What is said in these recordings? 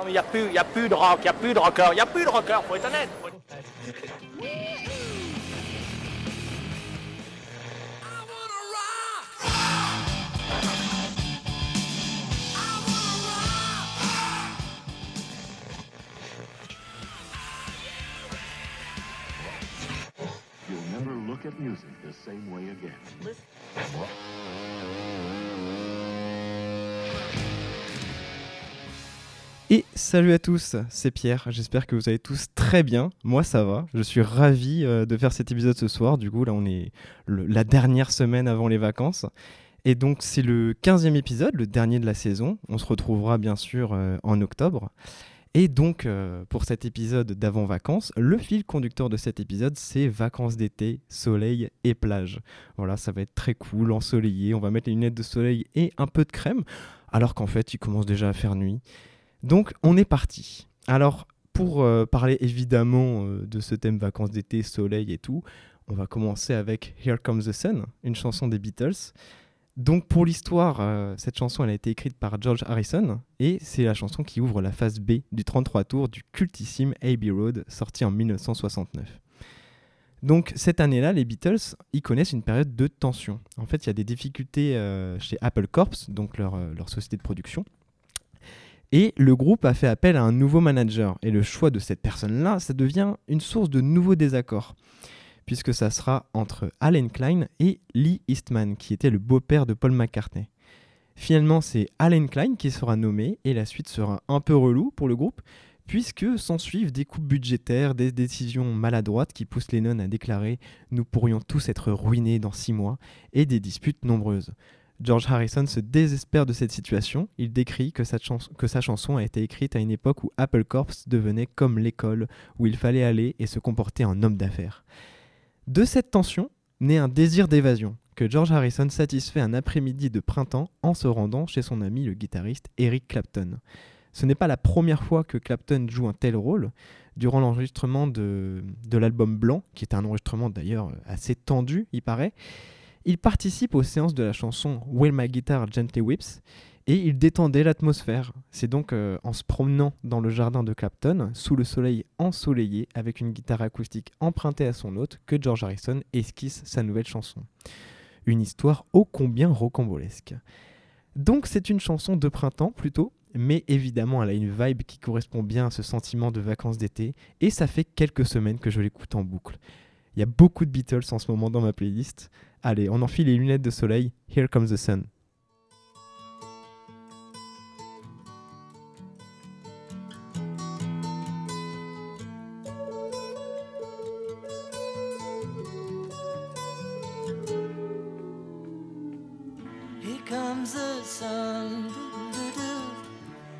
Non, mais il n'y a, plus- y a plus de rock, il n'y a plus de rocker, il n'y a plus de rocker, faut être honnête. faut être- You'll never look at music the same way again. Et salut à tous, c'est Pierre, j'espère que vous allez tous très bien, moi ça va, je suis ravi euh, de faire cet épisode ce soir, du coup là on est la dernière semaine avant les vacances, et donc c'est le 15e épisode, le dernier de la saison, on se retrouvera bien sûr euh, en octobre, et donc euh, pour cet épisode d'avant vacances, le fil conducteur de cet épisode c'est vacances d'été, soleil et plage. Voilà, ça va être très cool, ensoleillé, on va mettre les lunettes de soleil et un peu de crème, alors qu'en fait il commence déjà à faire nuit. Donc on est parti. Alors pour euh, parler évidemment euh, de ce thème vacances d'été, soleil et tout, on va commencer avec Here Comes the Sun, une chanson des Beatles. Donc pour l'histoire, euh, cette chanson elle a été écrite par George Harrison et c'est la chanson qui ouvre la phase B du 33 tours du cultissime Abbey Road sorti en 1969. Donc cette année-là, les Beatles, ils connaissent une période de tension. En fait, il y a des difficultés chez Apple Corps, donc leur société de production. Et le groupe a fait appel à un nouveau manager. Et le choix de cette personne-là, ça devient une source de nouveaux désaccords. Puisque ça sera entre Alan Klein et Lee Eastman, qui était le beau-père de Paul McCartney. Finalement, c'est Alan Klein qui sera nommé, et la suite sera un peu relou pour le groupe, puisque s'ensuivent des coupes budgétaires, des décisions maladroites qui poussent Lennon à déclarer Nous pourrions tous être ruinés dans six mois, et des disputes nombreuses. George Harrison se désespère de cette situation. Il décrit que sa, chanson a été écrite à une époque où Apple Corps devenait comme l'école, où il fallait aller et se comporter en homme d'affaires. De cette tension naît un désir d'évasion, que George Harrison satisfait un après-midi de printemps en se rendant chez son ami le guitariste Eric Clapton. Ce n'est pas la première fois que Clapton joue un tel rôle. Durant l'enregistrement de, de l'album Blanc, qui est un enregistrement d'ailleurs assez tendu, il paraît, il participe aux séances de la chanson Will My Guitar Gently Whips et il détendait l'atmosphère. C'est donc euh, en se promenant dans le jardin de Clapton, sous le soleil ensoleillé, avec une guitare acoustique empruntée à son hôte, que George Harrison esquisse sa nouvelle chanson. Une histoire ô combien rocambolesque. Donc c'est une chanson de printemps plutôt, mais évidemment elle a une vibe qui correspond bien à ce sentiment de vacances d'été, et ça fait quelques semaines que je l'écoute en boucle. Il y a beaucoup de Beatles en ce moment dans ma playlist. Allez, on enfile les lunettes de soleil. Here comes the sun.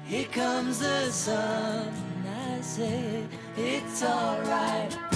Here comes the sun. I say it's alright.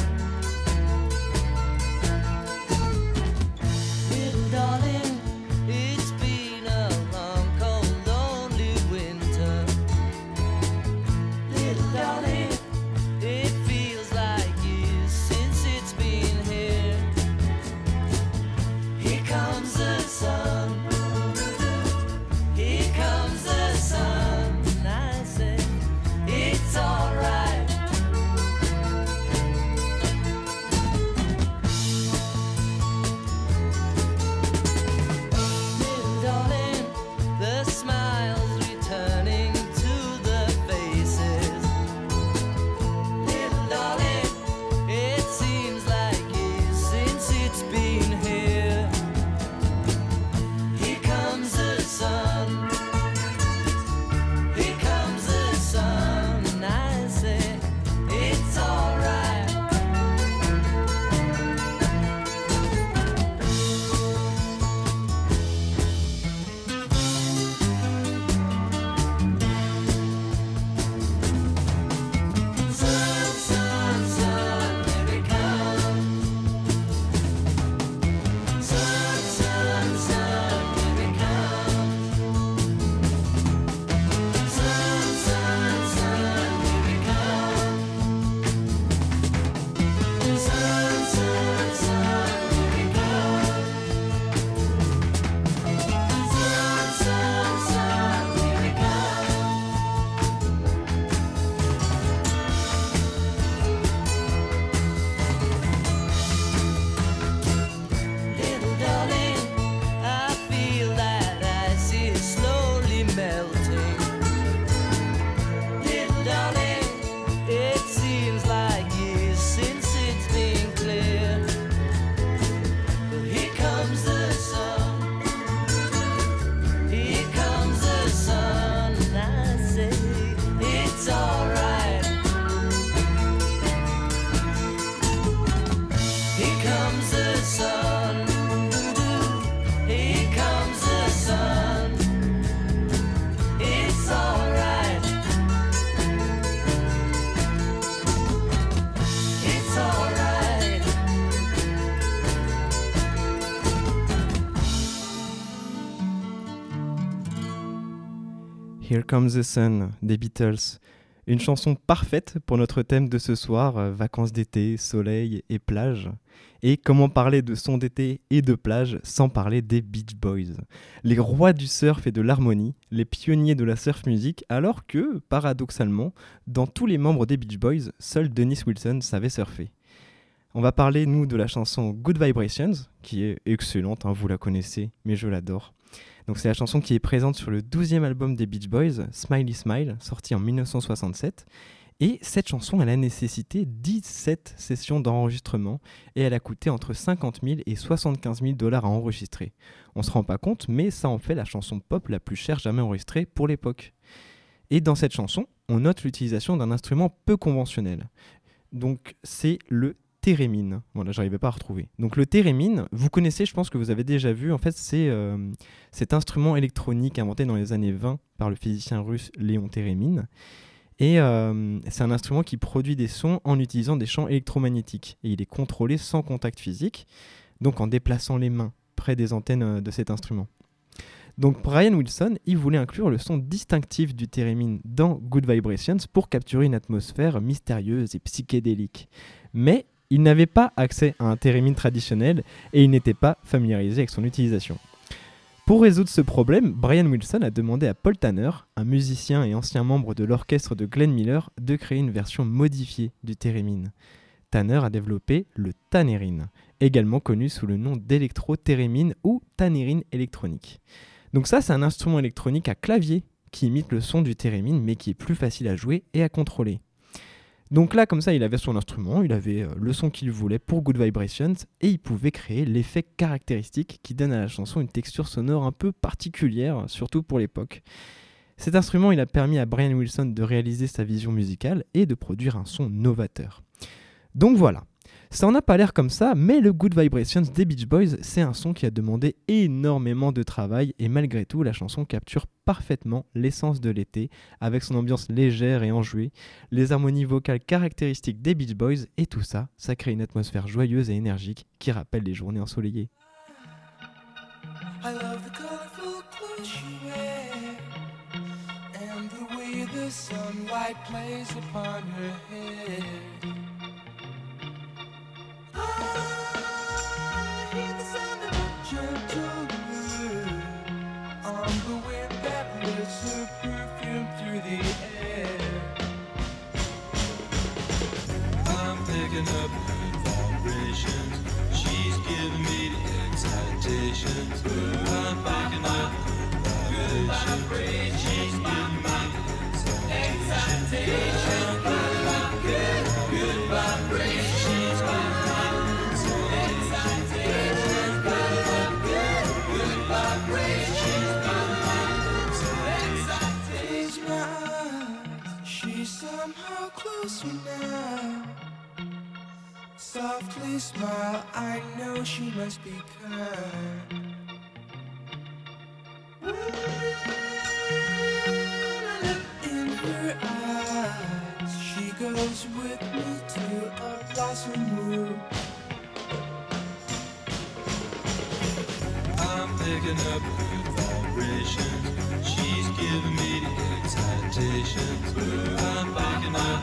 Here Comes the Sun des Beatles. Une chanson parfaite pour notre thème de ce soir, euh, vacances d'été, soleil et plage. Et comment parler de son d'été et de plage sans parler des Beach Boys? Les rois du surf et de l'harmonie, les pionniers de la surf music, alors que, paradoxalement, dans tous les membres des Beach Boys, seul Dennis Wilson savait surfer. On va parler, nous, de la chanson Good Vibrations, qui est excellente, hein, vous la connaissez, mais je l'adore. Donc c'est la chanson qui est présente sur le 12e album des Beach Boys, Smiley Smile, sorti en 1967. Et cette chanson, a nécessité 17 sessions d'enregistrement et elle a coûté entre 50 000 et 75 000 dollars à enregistrer. On se rend pas compte, mais ça en fait la chanson pop la plus chère jamais enregistrée pour l'époque. Et dans cette chanson, on note l'utilisation d'un instrument peu conventionnel. Donc c'est le thérémine. Voilà, j'arrivais pas à retrouver. Donc le thérémine, vous connaissez, je pense que vous avez déjà vu, en fait c'est euh, cet instrument électronique inventé dans les années 20 par le physicien russe Léon Thérémine. Et euh, c'est un instrument qui produit des sons en utilisant des champs électromagnétiques. Et il est contrôlé sans contact physique, donc en déplaçant les mains près des antennes euh, de cet instrument. Donc Brian Wilson, il voulait inclure le son distinctif du thérémine dans Good Vibrations pour capturer une atmosphère mystérieuse et psychédélique. Mais il n'avait pas accès à un thérémine traditionnel et il n'était pas familiarisé avec son utilisation. Pour résoudre ce problème, Brian Wilson a demandé à Paul Tanner, un musicien et ancien membre de l'orchestre de Glenn Miller, de créer une version modifiée du thérémine. Tanner a développé le tanérine, également connu sous le nom d'électro-thérémine ou tanérine électronique. Donc ça, c'est un instrument électronique à clavier qui imite le son du thérémine mais qui est plus facile à jouer et à contrôler. Donc là, comme ça, il avait son instrument, il avait euh, le son qu'il voulait pour Good Vibrations et il pouvait créer l'effet caractéristique qui donne à la chanson une texture sonore un peu particulière, surtout pour l'époque. Cet instrument, il a permis à Brian Wilson de réaliser sa vision musicale et de produire un son novateur. Donc voilà. Ça en a pas l'air comme ça, mais le Good Vibrations des Beach Boys, c'est un son qui a demandé énormément de travail et malgré tout, la chanson capture parfaitement l'essence de l'été avec son ambiance légère et enjouée, les harmonies vocales caractéristiques des Beach Boys et tout ça, ça crée une atmosphère joyeuse et énergique qui rappelle les journées ensoleillées. I love the colorful and the way the sunlight plays upon her. Picking up vibrations. She's giving me the excitations. I'm picking up Softly smile, I know she must be kind. Goes with me to a blossom room. I'm picking up good vibrations. She's giving me the excitation. I'm picking up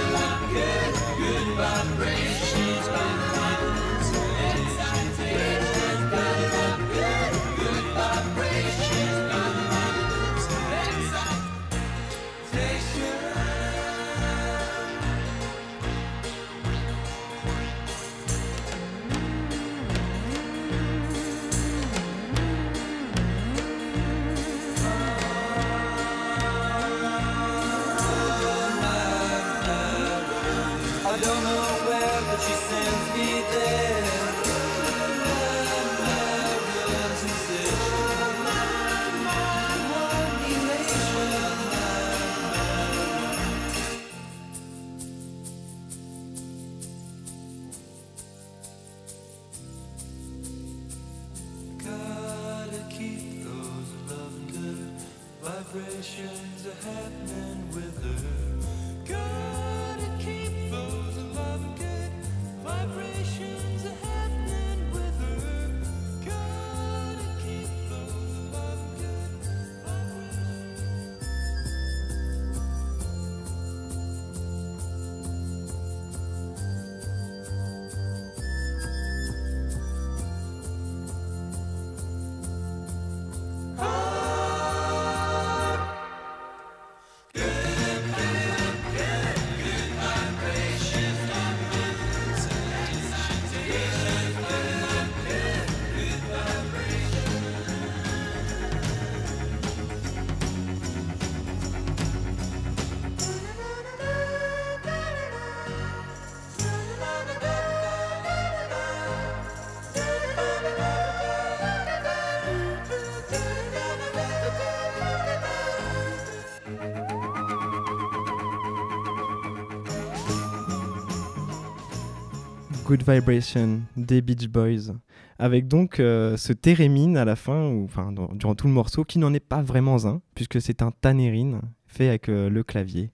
Good Vibration des Beach Boys, avec donc euh, ce thérémine à la fin, ou enfin durant tout le morceau, qui n'en est pas vraiment un, puisque c'est un tanérine fait avec euh, le clavier.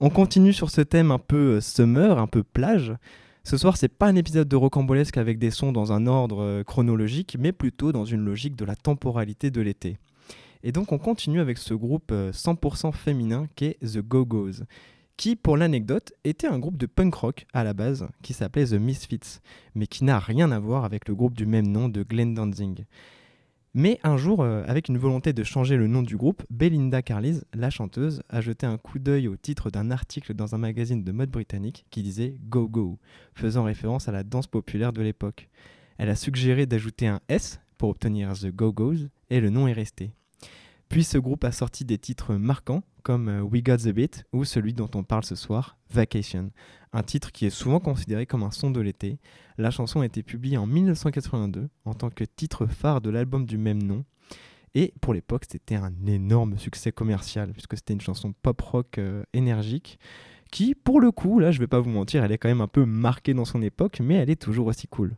On continue sur ce thème un peu euh, summer, un peu plage. Ce soir, c'est pas un épisode de rocambolesque avec des sons dans un ordre chronologique, mais plutôt dans une logique de la temporalité de l'été. Et donc on continue avec ce groupe euh, 100% féminin qui est The Go-Go's, qui pour l'anecdote était un groupe de punk rock à la base qui s'appelait The Misfits, mais qui n'a rien à voir avec le groupe du même nom de Glenn Danzig. Mais un jour, euh, avec une volonté de changer le nom du groupe, Belinda Carlisle, la chanteuse, a jeté un coup d'œil au titre d'un article dans un magazine de mode britannique qui disait Go Go, faisant référence à la danse populaire de l'époque. Elle a suggéré d'ajouter un S pour obtenir The Go Go's et le nom est resté. Puis ce groupe a sorti des titres marquants comme euh, We Got the Beat ou celui dont on parle ce soir, Vacation, un titre qui est souvent considéré comme un son de l'été. La chanson a été publiée en 1982 en tant que titre phare de l'album du même nom. Et pour l'époque, c'était un énorme succès commercial puisque c'était une chanson pop rock euh, énergique qui, pour le coup, là je vais pas vous mentir, elle est quand même un peu marquée dans son époque, mais elle est toujours aussi cool.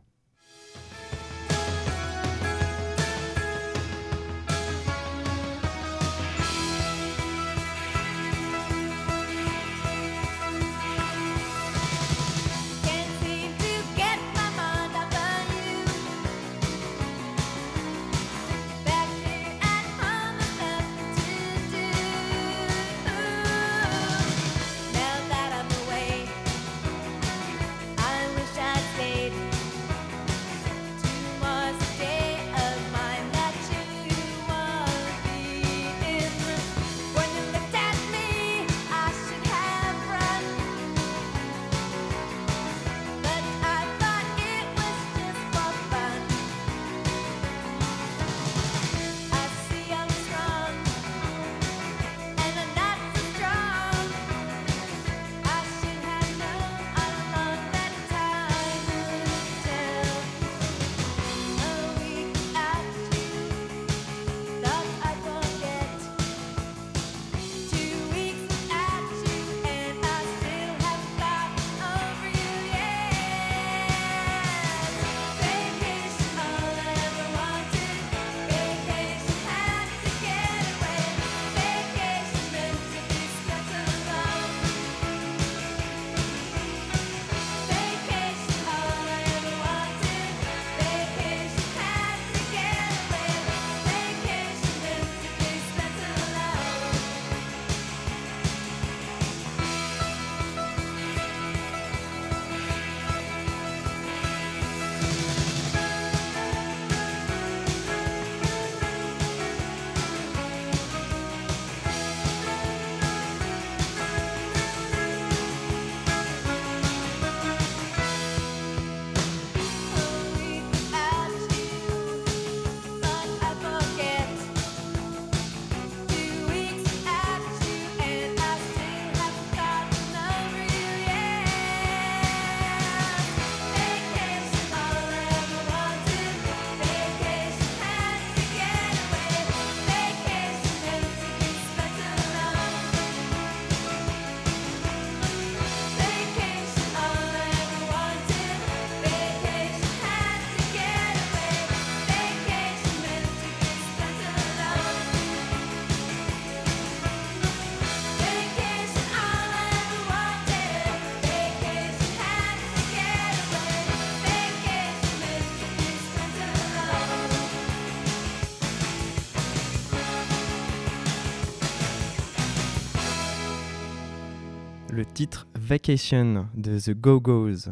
Titre Vacation de The Go-Go's.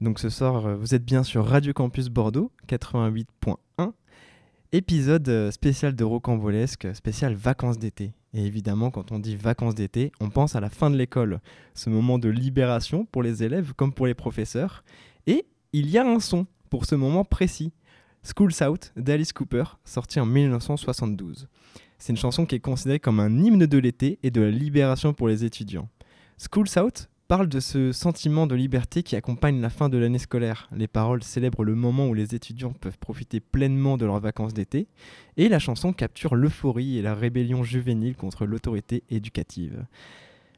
Donc ce soir, euh, vous êtes bien sur Radio Campus Bordeaux 88.1, épisode euh, spécial de Rocambolesque, spécial vacances d'été. Et évidemment, quand on dit vacances d'été, on pense à la fin de l'école, ce moment de libération pour les élèves comme pour les professeurs. Et il y a un son pour ce moment précis, School's Out d'Alice Cooper, sorti en 1972. C'est une chanson qui est considérée comme un hymne de l'été et de la libération pour les étudiants. School's Out parle de ce sentiment de liberté qui accompagne la fin de l'année scolaire. Les paroles célèbrent le moment où les étudiants peuvent profiter pleinement de leurs vacances d'été, et la chanson capture l'euphorie et la rébellion juvénile contre l'autorité éducative.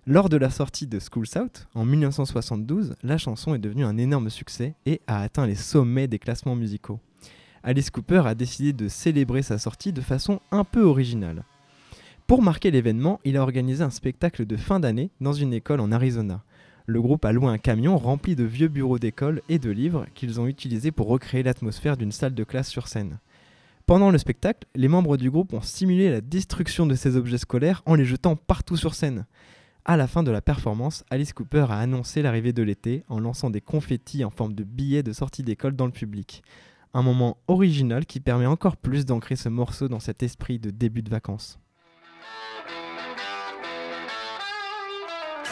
Lors de la sortie de School Out en 1972, la chanson est devenue un énorme succès et a atteint les sommets des classements musicaux. Alice Cooper a décidé de célébrer sa sortie de façon un peu originale. Pour marquer l'événement, il a organisé un spectacle de fin d'année dans une école en Arizona. Le groupe a loué un camion rempli de vieux bureaux d'école et de livres qu'ils ont utilisés pour recréer l'atmosphère d'une salle de classe sur scène. Pendant le spectacle, les membres du groupe ont simulé la destruction de ces objets scolaires en les jetant partout sur scène. À la fin de la performance, Alice Cooper a annoncé l'arrivée de l'été en lançant des confettis en forme de billets de sortie d'école dans le public. Un moment original qui permet encore plus d'ancrer ce morceau dans cet esprit de début de vacances.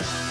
Bye.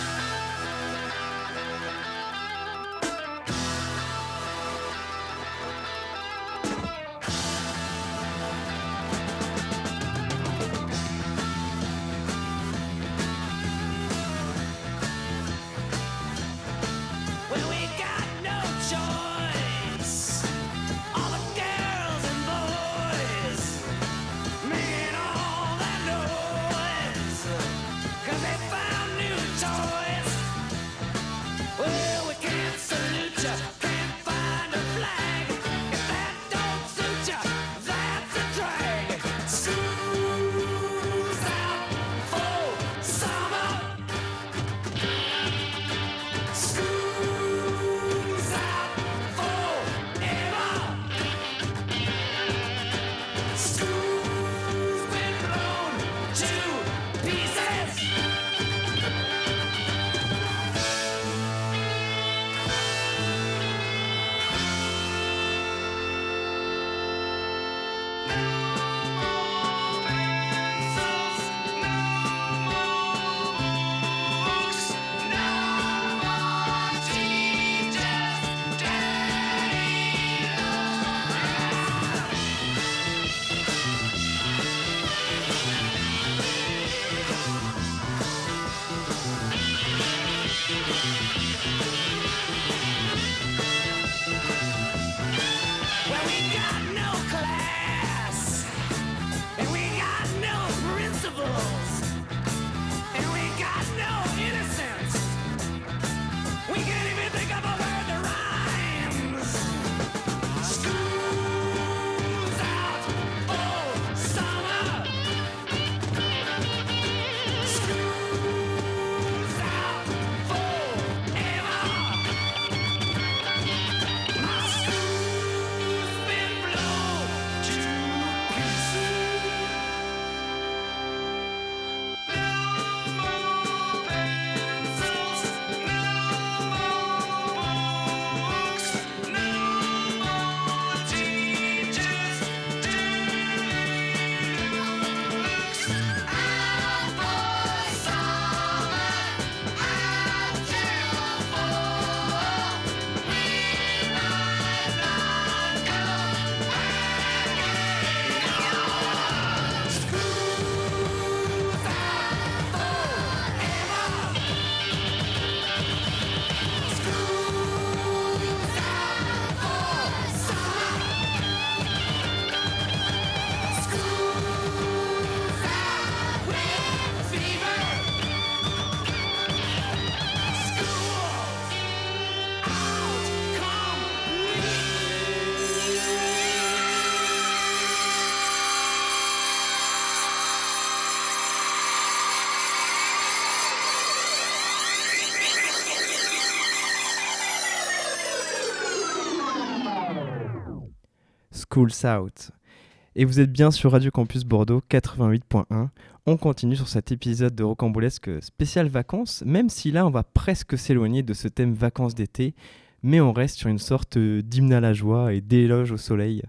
Et vous êtes bien sur Radio Campus Bordeaux 88.1. On continue sur cet épisode de Rocambolesque spécial vacances, même si là on va presque s'éloigner de ce thème vacances d'été, mais on reste sur une sorte euh, d'hymne à la joie et d'éloge au soleil.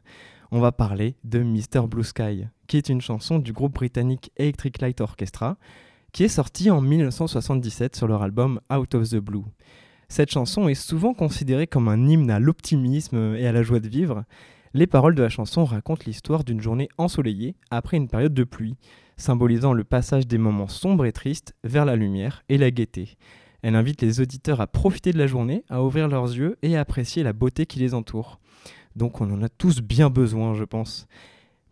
On va parler de Mr. Blue Sky, qui est une chanson du groupe britannique Electric Light Orchestra, qui est sortie en 1977 sur leur album Out of the Blue. Cette chanson est souvent considérée comme un hymne à l'optimisme et à la joie de vivre. Les paroles de la chanson racontent l'histoire d'une journée ensoleillée après une période de pluie, symbolisant le passage des moments sombres et tristes vers la lumière et la gaieté. Elle invite les auditeurs à profiter de la journée, à ouvrir leurs yeux et à apprécier la beauté qui les entoure. Donc on en a tous bien besoin, je pense.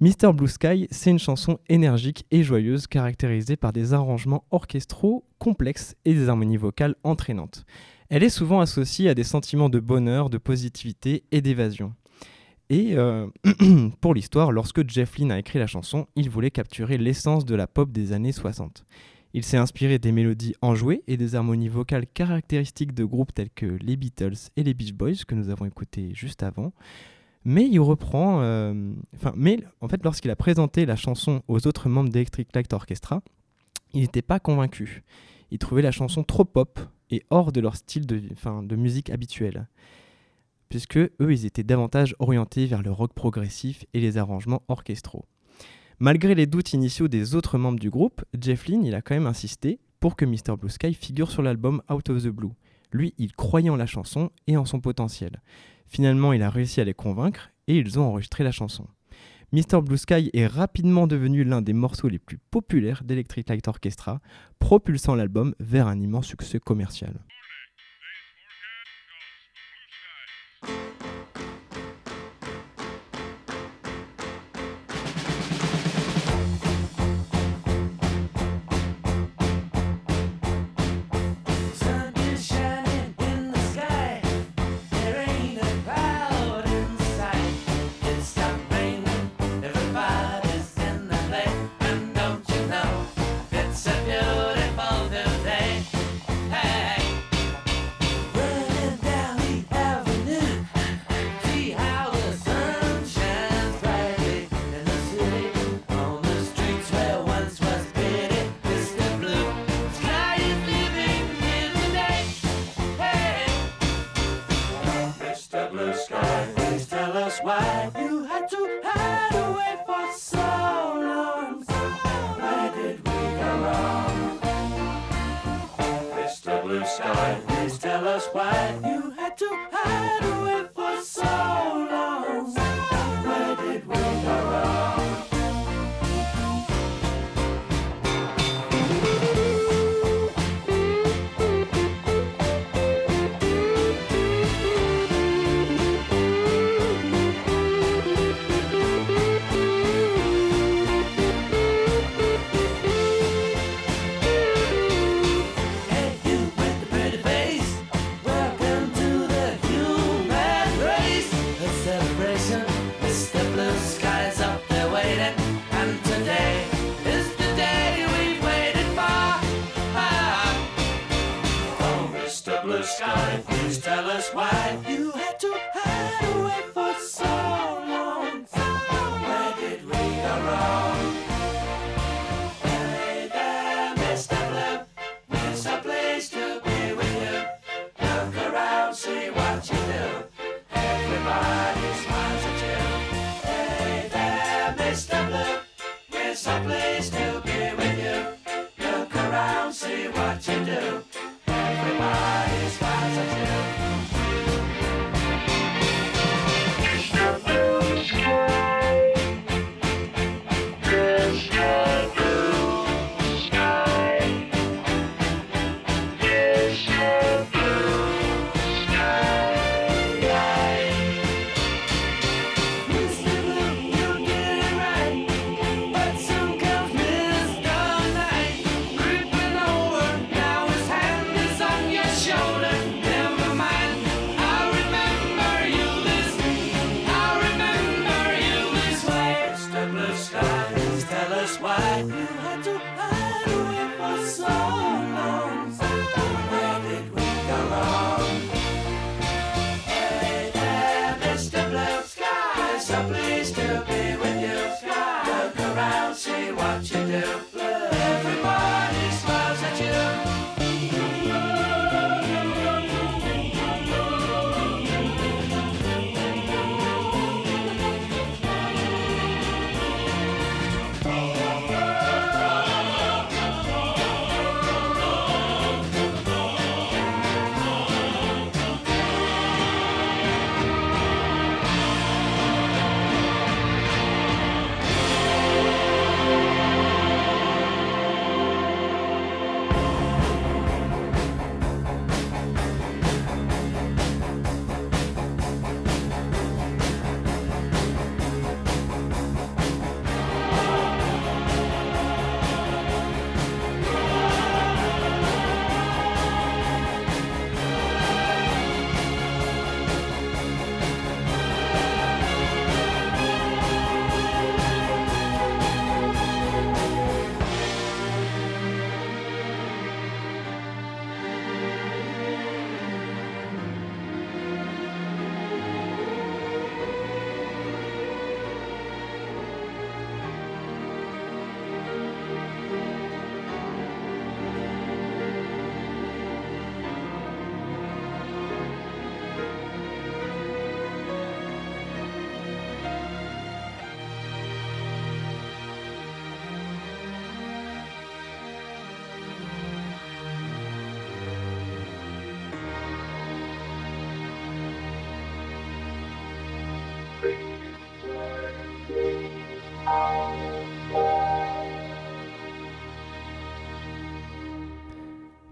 Mr. Blue Sky, c'est une chanson énergique et joyeuse caractérisée par des arrangements orchestraux complexes et des harmonies vocales entraînantes. Elle est souvent associée à des sentiments de bonheur, de positivité et d'évasion. Et euh, pour l'histoire, lorsque Jeff Lynne a écrit la chanson, il voulait capturer l'essence de la pop des années 60. Il s'est inspiré des mélodies enjouées et des harmonies vocales caractéristiques de groupes tels que les Beatles et les Beach Boys que nous avons écoutés juste avant. Mais il reprend, euh, mais en fait, lorsqu'il a présenté la chanson aux autres membres d'Electric Light Orchestra, il n'était pas convaincu. Il trouvait la chanson trop pop et hors de leur style de, de musique habituel, puisque eux, ils étaient davantage orientés vers le rock progressif et les arrangements orchestraux. Malgré les doutes initiaux des autres membres du groupe, Jeff Lynne, il a quand même insisté pour que Mr. Blue Sky figure sur l'album Out of the Blue. Lui, il croyait en la chanson et en son potentiel. Finalement, il a réussi à les convaincre et ils ont enregistré la chanson. Mr. Blue Sky est rapidement devenu l'un des morceaux les plus populaires d'Electric Light Orchestra, propulsant l'album vers un immense succès commercial.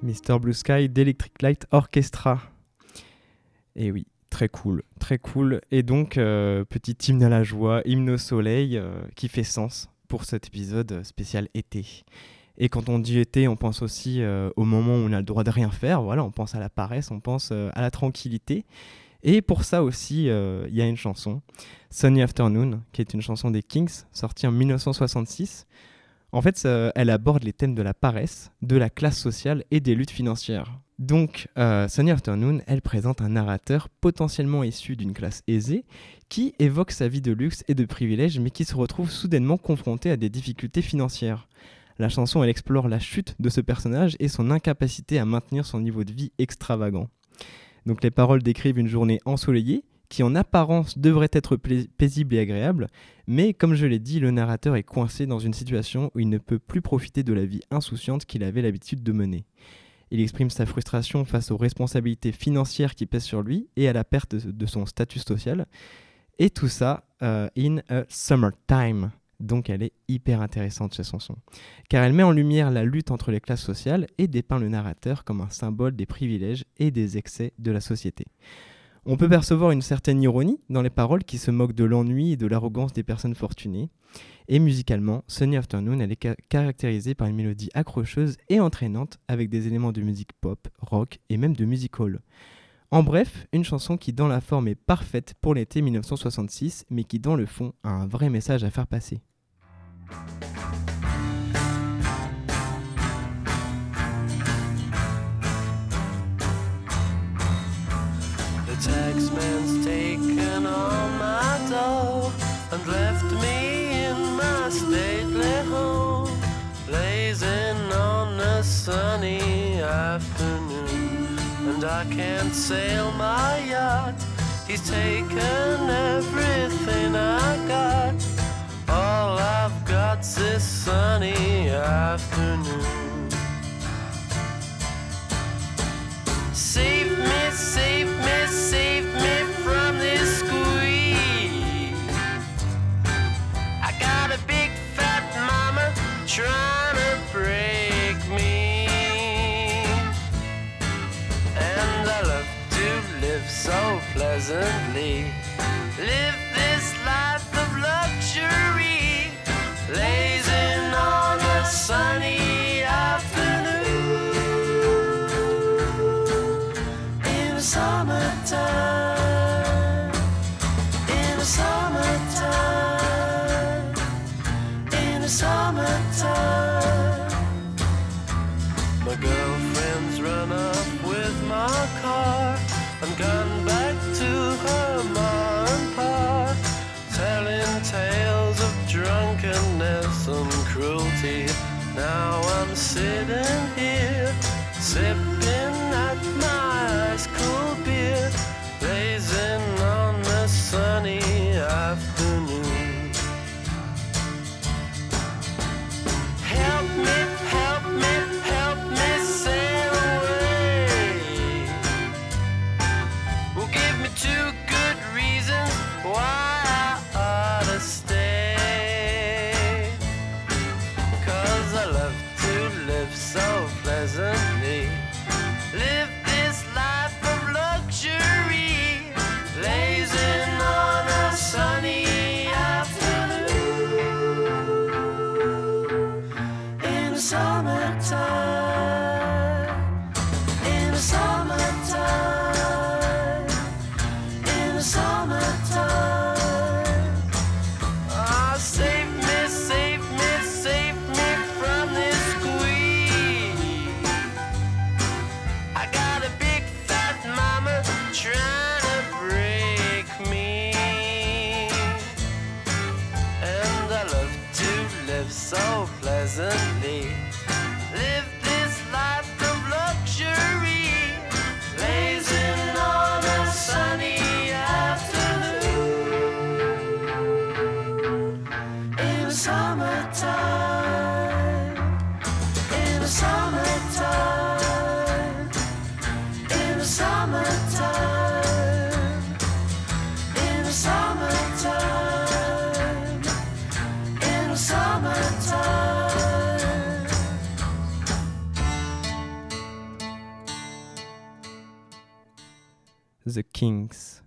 Mr. Blue Sky d'Electric Light Orchestra. Et oui, très cool, très cool. Et donc, euh, petit hymne à la joie, hymne au soleil, euh, qui fait sens pour cet épisode spécial été. Et quand on dit été, on pense aussi euh, au moment où on a le droit de rien faire. Voilà, on pense à la paresse, on pense à la tranquillité. Et pour ça aussi, il y a une chanson, Sunny Afternoon, qui est une chanson des Kings, sortie en 1966. En fait, elle aborde les thèmes de la paresse, de la classe sociale et des luttes financières. Donc, euh, Sunny Afternoon, elle présente un narrateur potentiellement issu d'une classe aisée qui évoque sa vie de luxe et de privilèges, mais qui se retrouve soudainement confronté à des difficultés financières. La chanson, elle explore la chute de ce personnage et son incapacité à maintenir son niveau de vie extravagant. Donc les paroles décrivent une journée ensoleillée qui en apparence devrait être paisible et agréable, mais comme je l'ai dit, le narrateur est coincé dans une situation où il ne peut plus profiter de la vie insouciante qu'il avait l'habitude de mener. Il exprime sa frustration face aux responsabilités financières qui pèsent sur lui et à la perte de de son statut social. Et tout ça euh, in a summertime. Donc elle est hyper intéressante cette chanson. Car elle met en lumière la lutte entre les classes sociales et dépeint le narrateur comme un symbole des privilèges et des excès de la société. On peut percevoir une certaine ironie dans les paroles qui se moquent de l'ennui et de l'arrogance des personnes fortunées. Et musicalement, Sunny Afternoon, est ca- caractérisée par une mélodie accrocheuse et entraînante avec des éléments de musique pop, rock et même de music hall. En bref, une chanson qui dans la forme est parfaite pour l'été 1966, mais qui dans le fond a un vrai message à faire passer. Taxman's taken all my dough and left me in my stately home, blazing on a sunny afternoon. And I can't sail my yacht, he's taken everything I got. All I've got's this sunny afternoon. Pleasantly. The Kings.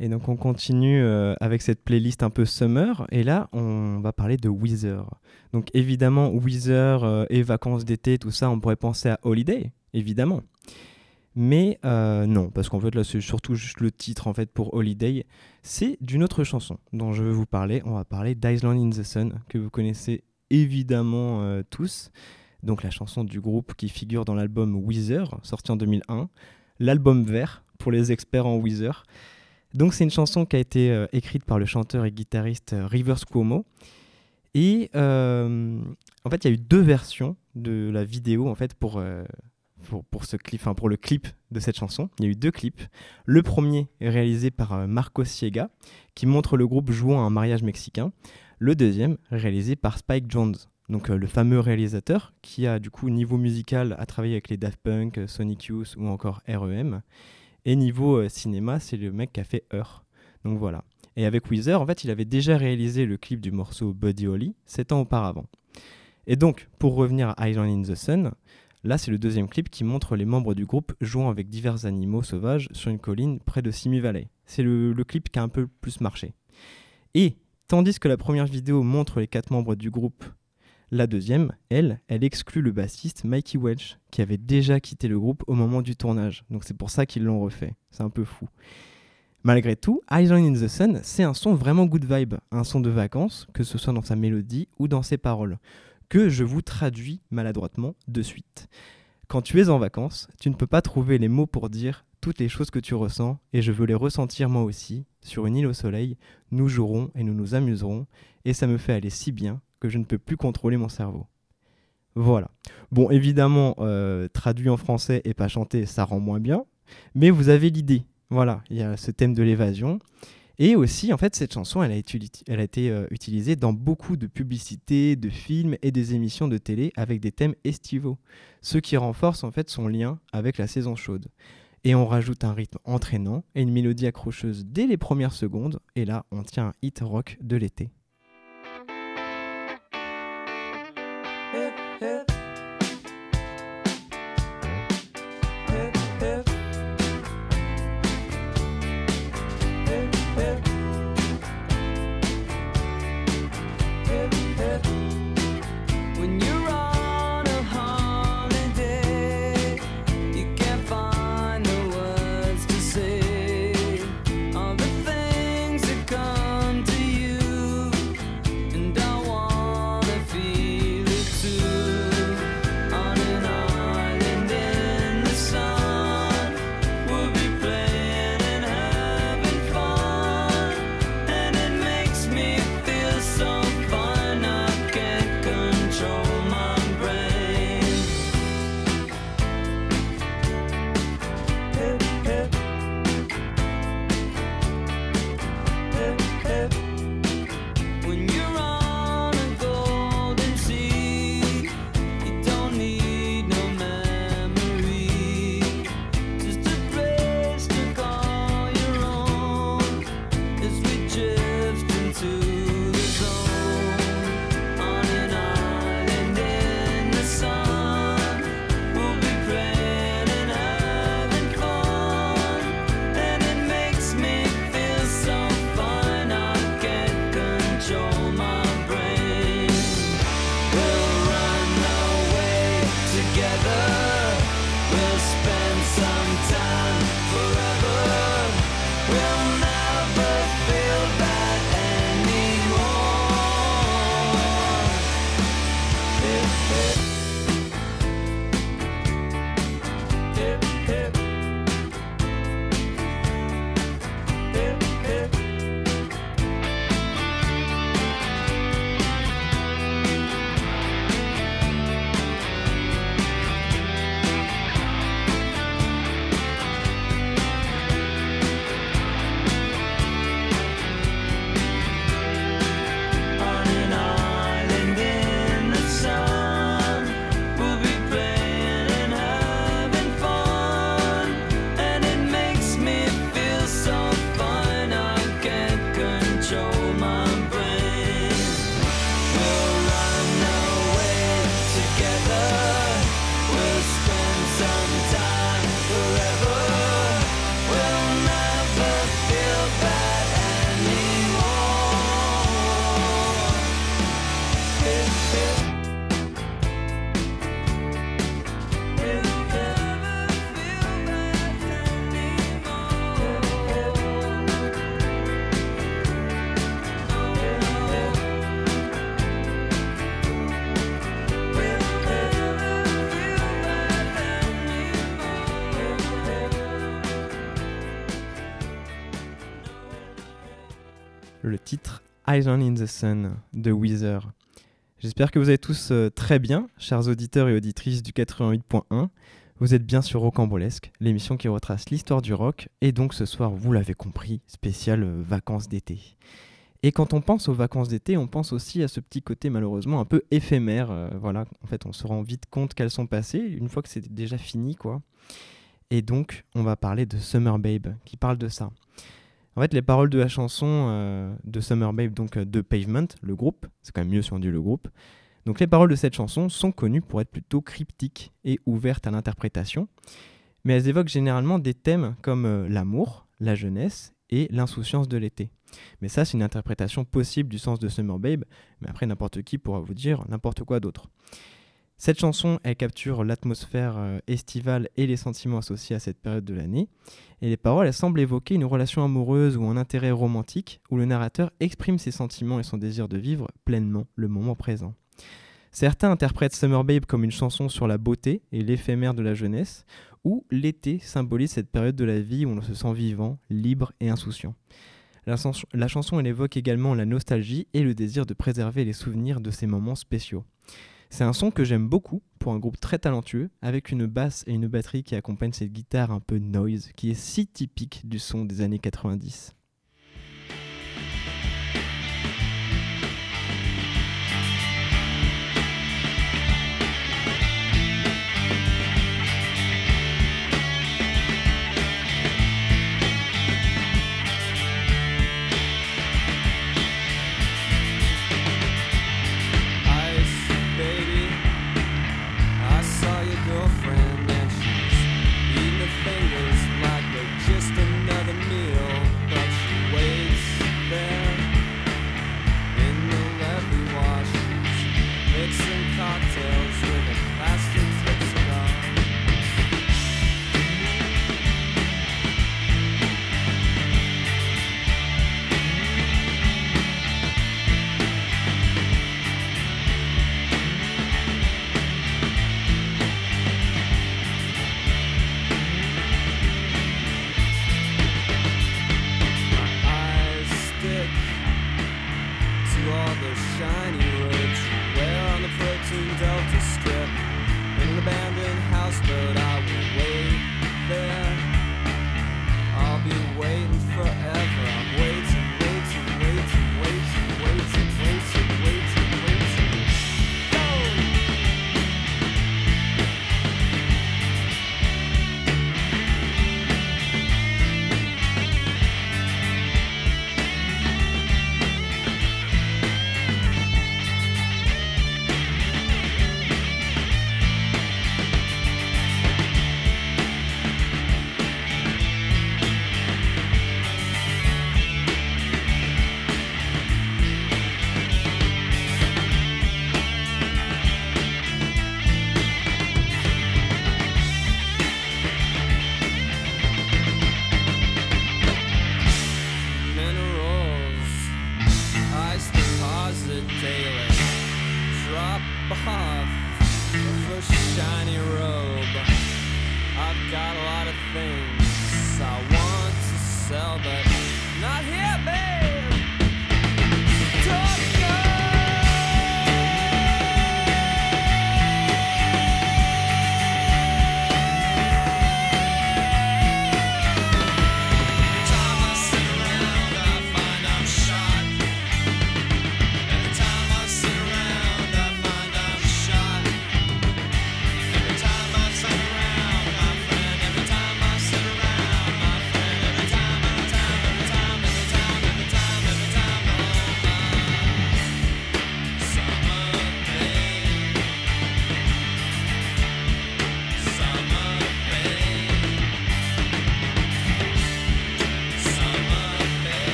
Et donc on continue euh, avec cette playlist un peu summer, et là on va parler de Weezer. Donc évidemment Weezer euh, et vacances d'été, tout ça, on pourrait penser à Holiday, évidemment. Mais euh, non, parce qu'en fait là c'est surtout juste le titre en fait pour Holiday. C'est d'une autre chanson dont je veux vous parler. On va parler d'Island in the Sun, que vous connaissez évidemment tous. Donc la chanson du groupe qui figure dans l'album Weezer, sorti en 2001. L'album vert pour les experts en Weezer. Donc c'est une chanson qui a été euh, écrite par le chanteur et guitariste euh, Rivers Cuomo. Et euh, en fait, il y a eu deux versions de la vidéo en fait pour, pour, pour ce clip, pour le clip de cette chanson. Il y a eu deux clips. Le premier est réalisé par Marcos Siega, qui montre le groupe jouant à un mariage mexicain. Le deuxième réalisé par Spike Jones, donc le fameux réalisateur qui a du coup niveau musical a travaillé avec les Daft Punk, Sonic Youth ou encore REM. Et niveau euh, cinéma, c'est le mec qui a fait Heure. Donc voilà. Et avec Weezer, en fait, il avait déjà réalisé le clip du morceau Buddy Holly 7 ans auparavant. Et donc, pour revenir à Island in the Sun, là c'est le deuxième clip qui montre les membres du groupe jouant avec divers animaux sauvages sur une colline près de Simi Valley. C'est le, le clip qui a un peu plus marché. Et tandis que la première vidéo montre les quatre membres du groupe, la deuxième, elle, elle exclut le bassiste Mikey Welch, qui avait déjà quitté le groupe au moment du tournage. Donc c'est pour ça qu'ils l'ont refait. C'est un peu fou. Malgré tout, Island in the Sun, c'est un son vraiment good vibe, un son de vacances, que ce soit dans sa mélodie ou dans ses paroles, que je vous traduis maladroitement de suite. Quand tu es en vacances, tu ne peux pas trouver les mots pour dire toutes les choses que tu ressens, et je veux les ressentir moi aussi. Sur une île au soleil, nous jouerons et nous nous amuserons, et ça me fait aller si bien que je ne peux plus contrôler mon cerveau. Voilà. Bon, évidemment, euh, traduit en français et pas chanté, ça rend moins bien, mais vous avez l'idée. Voilà, il y a ce thème de l'évasion. Et aussi, en fait, cette chanson, elle a été, euh, utilisée dans beaucoup de publicités, de films et des émissions de télé avec des thèmes estivaux, ce qui renforce en fait son lien avec la saison chaude. Et on rajoute un rythme entraînant et une mélodie accrocheuse dès les premières secondes, et là, on tient un hit rock de l'été. Le titre Island in the Sun de Weezer. J'espère que vous allez tous euh, très bien, chers auditeurs et auditrices du 88.1. Vous êtes bien sur Rocambolesque, l'émission qui retrace l'histoire du rock, et donc ce soir, vous l'avez compris, spécial euh, vacances d'été. Et quand on pense aux vacances d'été, on pense aussi à ce petit côté malheureusement un peu éphémère. euh, voilà, en fait, on se rend vite compte qu'elles sont passées une fois que c'est déjà fini, quoi. Et donc, on va parler de Summer Babe, qui parle de ça. En fait, les paroles de la chanson euh, de Summer Babe, donc euh, de Pavement, le groupe, c'est quand même mieux si on dit le groupe. Donc, les paroles de cette chanson sont connues pour être plutôt cryptiques et ouvertes à l'interprétation, mais elles évoquent généralement des thèmes comme euh, l'amour, la jeunesse et l'insouciance de l'été. Mais ça, c'est une interprétation possible du sens de Summer Babe, mais après, n'importe qui pourra vous dire n'importe quoi d'autre. Cette chanson, elle capture l'atmosphère euh, estivale et les sentiments associés à cette période de l'année. Et les paroles, elles semblent évoquer une relation amoureuse ou un intérêt romantique où le narrateur exprime ses sentiments et son désir de vivre pleinement le moment présent. Certains interprètent Summer Babe comme une chanson sur la beauté et l'éphémère de la jeunesse, où l'été symbolise cette période de la vie où on se sent vivant, libre et insouciant. La, chanson, évoque également la nostalgie et le désir de préserver les souvenirs de ces moments spéciaux. C'est un son que j'aime beaucoup pour un groupe très talentueux, avec une basse et une batterie qui accompagnent cette guitare un peu noise, qui est si typique du son des années 90.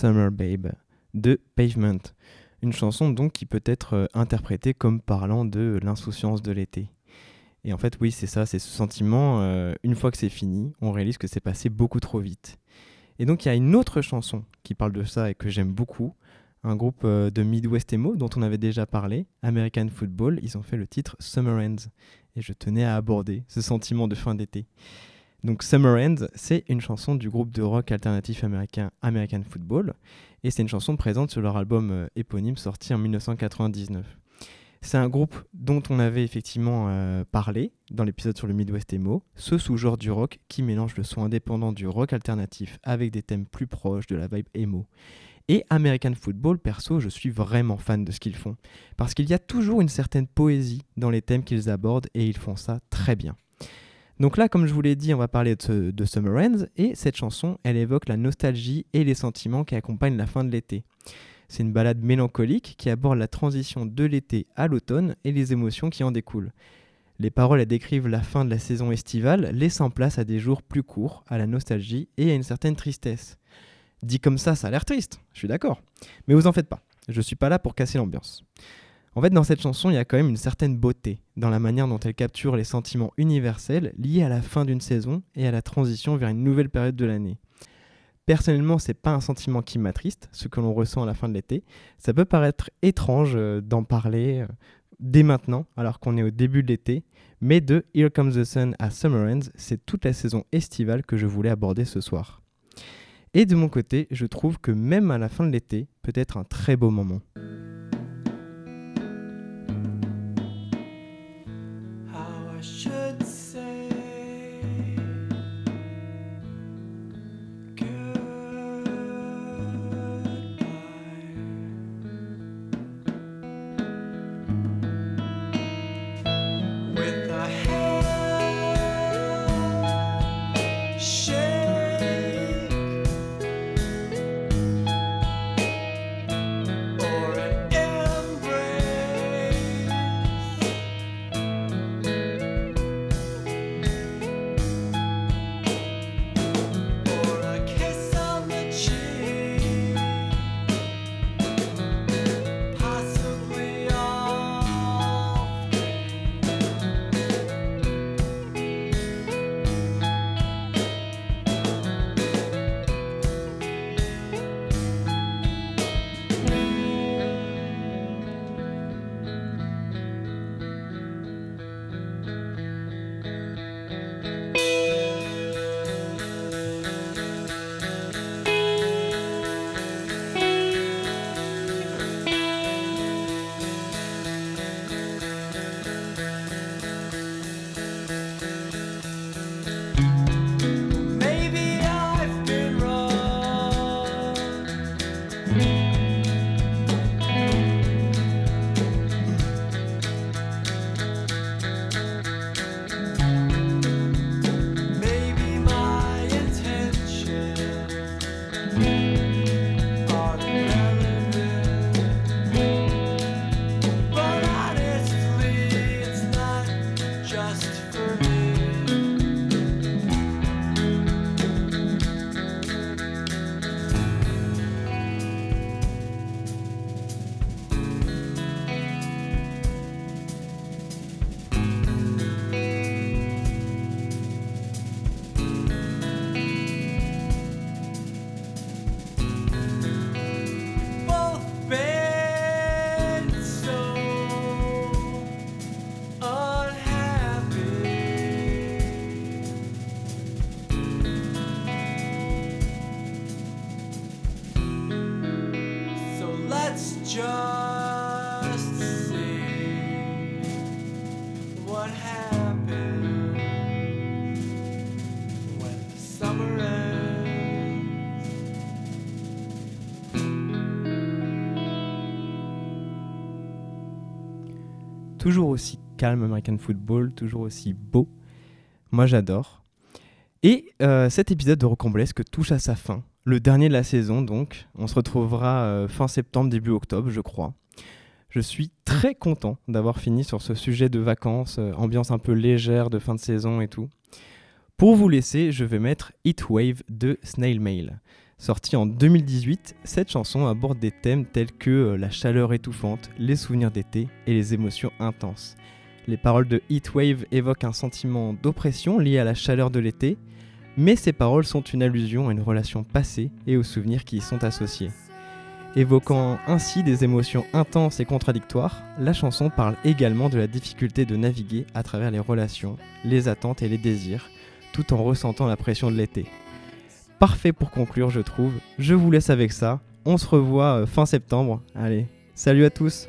Summer Babe de Pavement. Une chanson donc qui peut être euh, interprétée comme parlant de l'insouciance de l'été. Et en fait, oui, c'est ça, c'est ce sentiment, euh, une fois que c'est fini, on réalise que c'est passé beaucoup trop vite. Et donc, il y a une autre chanson qui parle de ça et que j'aime beaucoup, un groupe euh, de Midwest Emo dont on avait déjà parlé, American Football, ils ont fait le titre Summer Ends. Et je tenais à aborder ce sentiment de fin d'été. Donc Summer Ends, c'est une chanson du groupe de rock alternatif américain American Football, et c'est une chanson présente sur leur album euh, éponyme sorti en 1999. C'est un groupe dont on avait effectivement euh, parlé dans l'épisode sur le Midwest Emo, ce sous-genre du rock qui mélange le son indépendant du rock alternatif avec des thèmes plus proches de la vibe emo. Et American Football, perso, je suis vraiment fan de ce qu'ils font, parce qu'il y a toujours une certaine poésie dans les thèmes qu'ils abordent et ils font ça très bien. Donc là, comme je vous l'ai dit, on va parler de, Summer Ends, et cette chanson, elle évoque la nostalgie et les sentiments qui accompagnent la fin de l'été. C'est une balade mélancolique qui aborde la transition de l'été à l'automne et les émotions qui en découlent. Les paroles elles décrivent la fin de la saison estivale, laissant place à des jours plus courts, à la nostalgie et à une certaine tristesse. Dit comme ça, ça a l'air triste, je suis d'accord. Mais vous en faites pas, je suis pas là pour casser l'ambiance. En fait, dans cette chanson, il y a quand même une certaine beauté dans la manière dont elle capture les sentiments universels liés à la fin d'une saison et à la transition vers une nouvelle période de l'année. Personnellement, c'est pas un sentiment qui m'attriste, ce que l'on ressent à la fin de l'été. Ça peut paraître étrange euh, d'en parler euh, dès maintenant, alors qu'on est au début de l'été, mais de Here Comes the Sun à Summer Ends, c'est toute la saison estivale que je voulais aborder ce soir. Et de mon côté, je trouve que même à la fin de l'été, peut être un très beau moment. Toujours aussi calme American Football, toujours aussi beau. Moi j'adore. Et euh, cet épisode de Rocambolesque touche à sa fin. Le dernier de la saison donc. On se retrouvera euh, fin septembre, début octobre je crois. Je suis très content d'avoir fini sur ce sujet de vacances, euh, ambiance un peu légère de fin de saison et tout. Pour vous laisser, je vais mettre Heat Wave de Snail Mail. Sortie en 2018, cette chanson aborde des thèmes tels que euh, la chaleur étouffante, les souvenirs d'été et les émotions intenses. Les paroles de Heatwave évoquent un sentiment d'oppression lié à la chaleur de l'été, mais ces paroles sont une allusion à une relation passée et aux souvenirs qui y sont associés. Évoquant ainsi des émotions intenses et contradictoires, la chanson parle également de la difficulté de naviguer à travers les relations, les attentes et les désirs, tout en ressentant la pression de l'été. Parfait pour conclure, je trouve. Je vous laisse avec ça. On se revoit euh, fin septembre. Allez, salut à tous